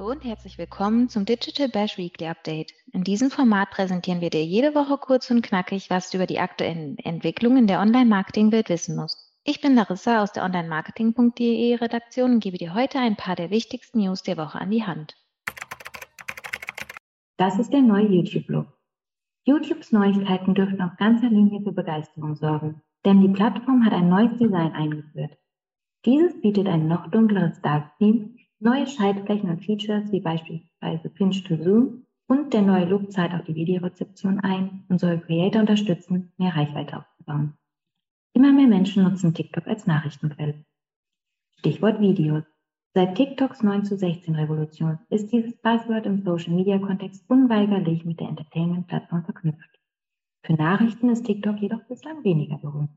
Hallo und herzlich willkommen zum Digital Bash Weekly Update. In diesem Format präsentieren wir dir jede Woche kurz und knackig, was du über die aktuellen Entwicklungen der Online-Marketing-Welt wissen musst. Ich bin Larissa aus der Online-Marketing.de Redaktion und gebe dir heute ein paar der wichtigsten News der Woche an die Hand. Das ist der neue YouTube-Blog. YouTubes Neuigkeiten dürften auf ganzer Linie für Begeisterung sorgen, denn die Plattform hat ein neues Design eingeführt. Dieses bietet ein noch dunkleres Dark Theme Neue Schaltflächen und Features wie beispielsweise Pinch to Zoom und der neue Look zahlt auch die Videorezeption ein und soll Creator unterstützen, mehr Reichweite aufzubauen. Immer mehr Menschen nutzen TikTok als Nachrichtenquelle. Stichwort Videos. Seit TikToks 9 zu 16 Revolution ist dieses Buzzword im Social Media Kontext unweigerlich mit der Entertainment-Plattform verknüpft. Für Nachrichten ist TikTok jedoch bislang weniger berühmt.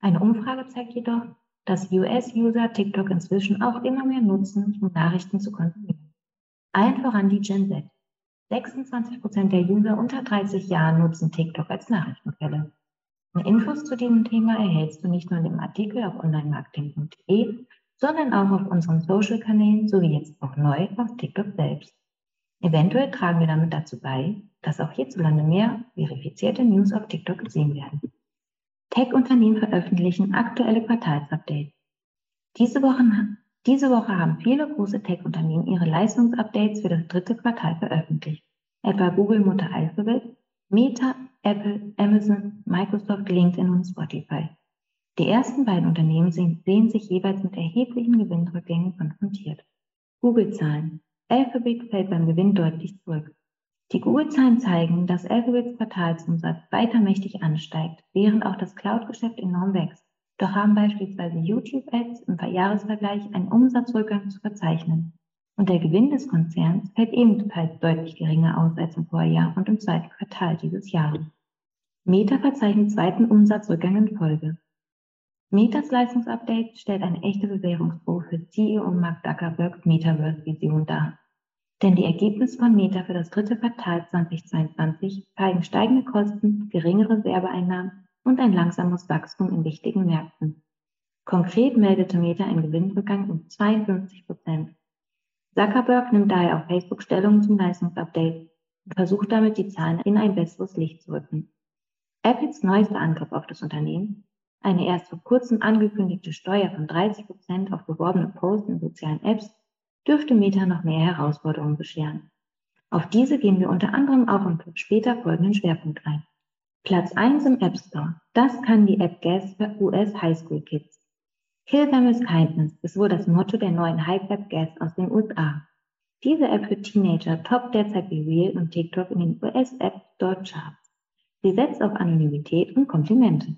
Eine Umfrage zeigt jedoch, dass US-User TikTok inzwischen auch immer mehr nutzen, um Nachrichten zu konsumieren. Allen voran die Gen Z. 26 Prozent der User unter 30 Jahren nutzen TikTok als Nachrichtenquelle. Infos zu diesem Thema erhältst du nicht nur in dem Artikel auf onlinemarketing.de, sondern auch auf unseren Social-Kanälen sowie jetzt auch neu auf TikTok selbst. Eventuell tragen wir damit dazu bei, dass auch hierzulande mehr verifizierte News auf TikTok gesehen werden. Tech-Unternehmen veröffentlichen aktuelle Quartalsupdates. Diese Woche, diese Woche haben viele große Tech-Unternehmen ihre Leistungsupdates für das dritte Quartal veröffentlicht, etwa Google Mutter Alphabet, Meta, Apple, Amazon, Microsoft, LinkedIn und Spotify. Die ersten beiden Unternehmen sehen, sich jeweils mit erheblichen Gewinnrückgängen konfrontiert. Google-Zahlen. Alphabet fällt beim Gewinn deutlich zurück. Die Google-Zahlen zeigen, dass Alphabets Quartalsumsatz weiter mächtig ansteigt, während auch das Cloud-Geschäft enorm wächst. Doch haben beispielsweise YouTube-Ads im Jahresvergleich einen Umsatzrückgang zu verzeichnen. Und der Gewinn des Konzerns fällt ebenfalls deutlich geringer aus als im Vorjahr und im zweiten Quartal dieses Jahres. Meta verzeichnet zweiten Umsatzrückgang in Folge. Metas Leistungsupdate stellt eine echte Bewährungsprobe für CEO Mark Zuckerbergs Metaverse-Vision dar. Denn die Ergebnisse von Meta für das dritte Quartal 2022 zeigen steigende Kosten, geringere Werbeeinnahmen und ein langsames Wachstum in wichtigen Märkten. Konkret meldete Meta einen Gewinnrückgang um 52 Prozent. Zuckerberg nimmt daher auf Facebook Stellung zum Leistungsupdate und versucht damit, die Zahlen in ein besseres Licht zu rücken. Apples neuester Angriff auf das Unternehmen, eine erst vor kurzem angekündigte Steuer von 30 Prozent auf beworbene Posts in sozialen Apps, dürfte Meta noch mehr Herausforderungen bescheren. Auf diese gehen wir unter anderem auch im später folgenden Schwerpunkt ein. Platz 1 im App Store. Das kann die App Gas für US Highschool Kids. Kill them with kindness ist wohl das Motto der neuen Hype-App Gas aus den USA. Diese App für Teenager toppt derzeit wie Real und TikTok in den US-App Store Charts. Sie setzt auf Anonymität und Komplimente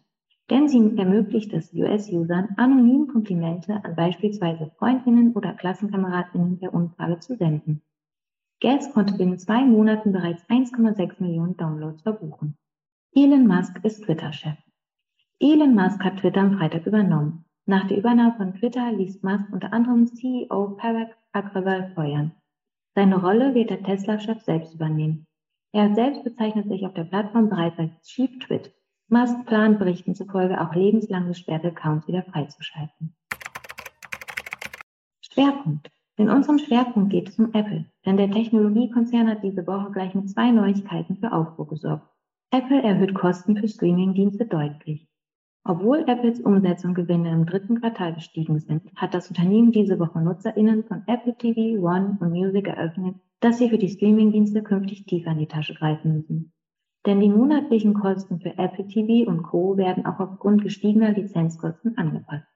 denn sie ermöglicht es US-Usern, anonym Komplimente an beispielsweise Freundinnen oder Klassenkameradinnen per Umfrage zu senden. Gas konnte binnen zwei Monaten bereits 1,6 Millionen Downloads verbuchen. Elon Musk ist Twitter-Chef. Elon Musk hat Twitter am Freitag übernommen. Nach der Übernahme von Twitter ließ Musk unter anderem CEO Parag Agrawal feuern. Seine Rolle wird der Tesla-Chef selbst übernehmen. Er selbst bezeichnet sich auf der Plattform bereits als Chief Twit, Musk plant Berichten zufolge auch lebenslang gesperrte Accounts wieder freizuschalten. Schwerpunkt. In unserem Schwerpunkt geht es um Apple, denn der Technologiekonzern hat diese Woche gleich mit zwei Neuigkeiten für Aufruhr gesorgt. Apple erhöht Kosten für Streamingdienste deutlich. Obwohl Apples Umsätze und Gewinne im dritten Quartal gestiegen sind, hat das Unternehmen diese Woche NutzerInnen von Apple TV, One und Music eröffnet, dass sie für die Streamingdienste künftig tiefer in die Tasche greifen müssen. Denn die monatlichen Kosten für Apple TV und Co. werden auch aufgrund gestiegener Lizenzkosten angepasst.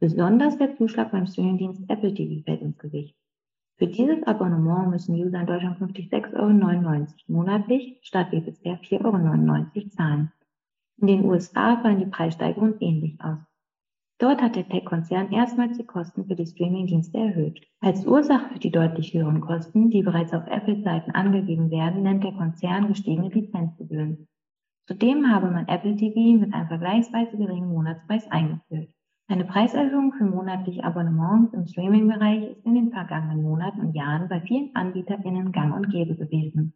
Besonders der Zuschlag beim Streamingdienst Apple TV fällt ins Gewicht. Für dieses Abonnement müssen User in Deutschland künftig 6,99 Euro monatlich statt wie bisher 4,99 Euro zahlen. In den USA fallen die Preissteigerungen ähnlich aus. Dort hat der Tech-Konzern erstmals die Kosten für die Streaming-Dienste erhöht. Als Ursache für die deutlich höheren Kosten, die bereits auf Apple-Seiten angegeben werden, nennt der Konzern gestiegene Lizenzgebühren. Zudem habe man Apple TV mit einem vergleichsweise geringen Monatspreis eingeführt. Eine Preiserhöhung für monatliche Abonnements im Streaming-Bereich ist in den vergangenen Monaten und Jahren bei vielen AnbieterInnen gang und gäbe gewesen.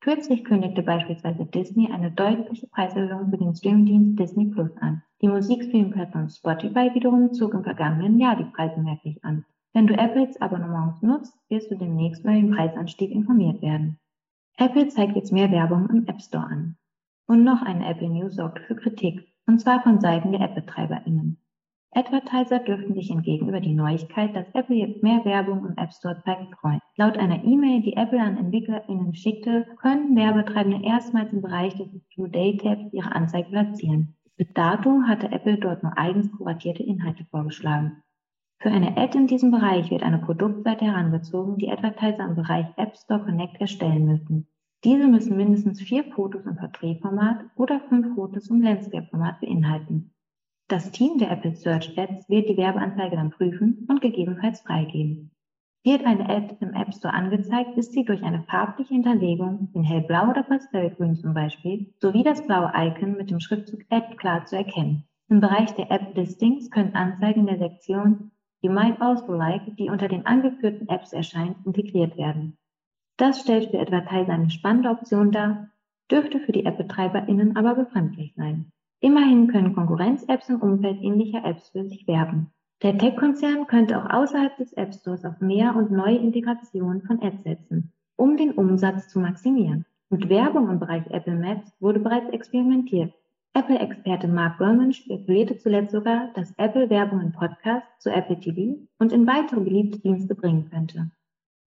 Kürzlich kündigte beispielsweise Disney eine deutliche Preiserhöhung für den Streamingdienst Disney Plus an. Die Musikstreaming-Plattform Spotify wiederum zog im vergangenen Jahr die Preise merklich an. Wenn du Apples Abonnements nutzt, wirst du demnächst über den Preisanstieg informiert werden. Apple zeigt jetzt mehr Werbung im App Store an. Und noch eine Apple News sorgte für Kritik, und zwar von Seiten der App-BetreiberInnen. Advertiser dürften sich entgegen über die Neuigkeit, dass Apple jetzt mehr Werbung im App Store zeigt, freuen. Laut einer E-Mail, die Apple an EntwicklerInnen schickte, können Werbetreibende erstmals im Bereich des Today-Tabs ihre Anzeige platzieren. Bis dato hatte Apple dort nur eigens kuratierte Inhalte vorgeschlagen. Für eine Ad in diesem Bereich wird eine Produktseite herangezogen, die Advertiser im Bereich App Store Connect erstellen müssen. Diese müssen mindestens vier Fotos im Porträtformat oder fünf Fotos im Landscape-Format beinhalten. Das Team der Apple Search Ads wird die Werbeanzeige dann prüfen und gegebenenfalls freigeben. Wird eine Ad im App Store angezeigt, ist sie durch eine farbliche Hinterlegung in hellblau oder pastellgrün zum Beispiel, sowie das blaue Icon mit dem Schriftzug Ad klar zu erkennen. Im Bereich der App Listings können Anzeigen der Sektion You might also like, die unter den angeführten Apps erscheint, integriert werden. Das stellt für Advertiser eine spannende Option dar, dürfte für die App-BetreiberInnen aber befremdlich sein. Immerhin können Konkurrenz-Apps im Umfeld ähnlicher Apps für sich werben. Der Tech-Konzern könnte auch außerhalb des App Stores auf mehr und neue Integrationen von Ads setzen, um den Umsatz zu maximieren. Mit Werbung im Bereich Apple Maps wurde bereits experimentiert. Apple-Experte Mark Gurman spekulierte zuletzt sogar, dass Apple Werbung in Podcasts zu Apple TV und in weitere beliebte Dienste bringen könnte.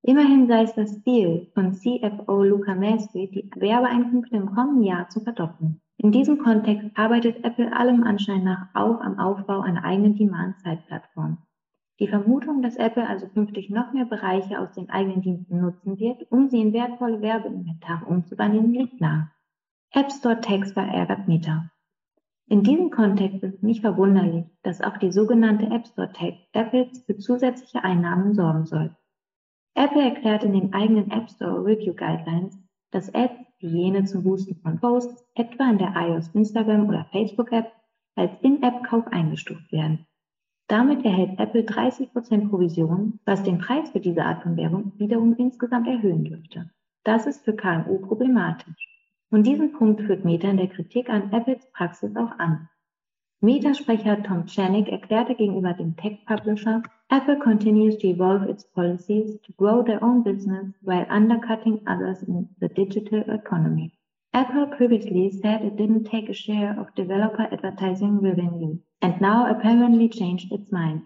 Immerhin sei es das Ziel von CFO Luca Maestri, die Werbeeinkünfte im kommenden Jahr zu verdoppeln. In diesem Kontext arbeitet Apple allem Anschein nach auch am Aufbau einer eigenen Demand-Side-Plattform. Die Vermutung, dass Apple also künftig noch mehr Bereiche aus den eigenen Diensten nutzen wird, um sie in wertvolle Werbeinventare umzuwandeln, liegt nahe. App Store Tags verärgert Meta. In diesem Kontext ist es nicht verwunderlich, dass auch die sogenannte App Store Tag Apples für zusätzliche Einnahmen sorgen soll. Apple erklärt in den eigenen App Store Review Guidelines, dass Ads jene zum Boosten von Posts, etwa in der iOS, Instagram oder Facebook App, als In-App-Kauf eingestuft werden. Damit erhält Apple 30% Provision, was den Preis für diese Art von Werbung wiederum insgesamt erhöhen dürfte. Das ist für KMU problematisch. Und diesen Punkt führt Meta in der Kritik an Apples Praxis auch an. Meta-Sprecher Tom Chanik erklärte gegenüber dem Tech-Publisher, Apple continues to evolve its policies to grow their own business while undercutting others in the digital economy. Apple previously said it didn't take a share of developer advertising revenue, and now apparently changed its mind.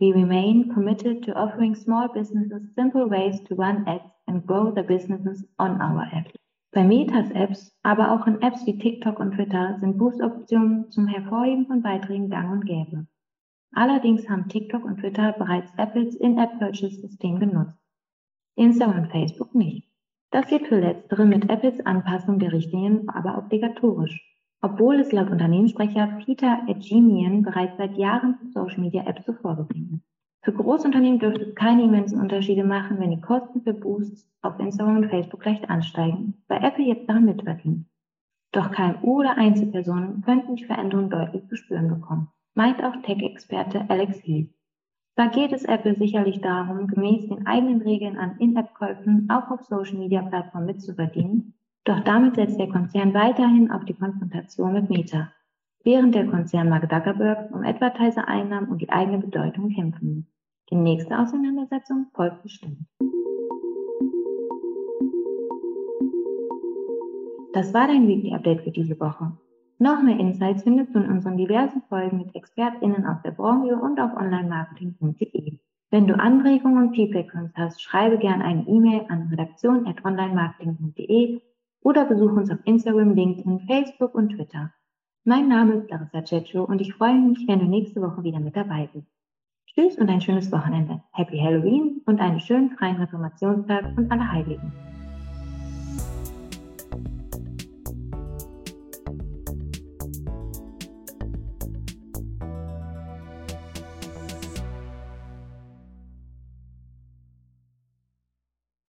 We remain committed to offering small businesses simple ways to run ads and grow their businesses on our app. Bei Metas Apps, aber auch in Apps wie TikTok und Twitter sind Boost-Optionen zum Hervorheben von Beiträgen gang und gäbe. Allerdings haben TikTok und Twitter bereits Apples In-App-Purchase-System genutzt. Instagram und Facebook nicht. Das wird für letztere mit Apples Anpassung der Richtlinien aber obligatorisch, obwohl es laut Unternehmenssprecher Peter Edgemian bereits seit Jahren für Social Media Apps so vorgesehen ist. Für Großunternehmen dürfte es keine immensen Unterschiede machen, wenn die Kosten für Boosts auf Instagram und Facebook leicht ansteigen, weil Apple jetzt daran mitverdient. Doch KMU oder Einzelpersonen könnten die Veränderung deutlich zu spüren bekommen, meint auch Tech-Experte Alex Heath. Da geht es Apple sicherlich darum, gemäß den eigenen Regeln an In-App-Käufen auch auf Social-Media-Plattformen mitzuverdienen, doch damit setzt der Konzern weiterhin auf die Konfrontation mit Meta, während der Konzern Mark Zuckerberg um Advertiser-Einnahmen und die eigene Bedeutung kämpfen muss. Die nächste Auseinandersetzung folgt bestimmt. Das war dein Weekly Update für diese Woche. Noch mehr Insights findest du in unseren diversen Folgen mit ExpertInnen aus der Branche und auf onlinemarketing.de. Wenn du Anregungen und Feedback für uns hast, schreibe gerne eine E-Mail an redaktion.onlinemarketing.de oder besuche uns auf Instagram, LinkedIn, Facebook und Twitter. Mein Name ist Larissa Cecho und ich freue mich, wenn du nächste Woche wieder mit dabei bist. Tschüss und ein schönes Wochenende. Happy Halloween und einen schönen freien Reformationstag und alle Heiligen.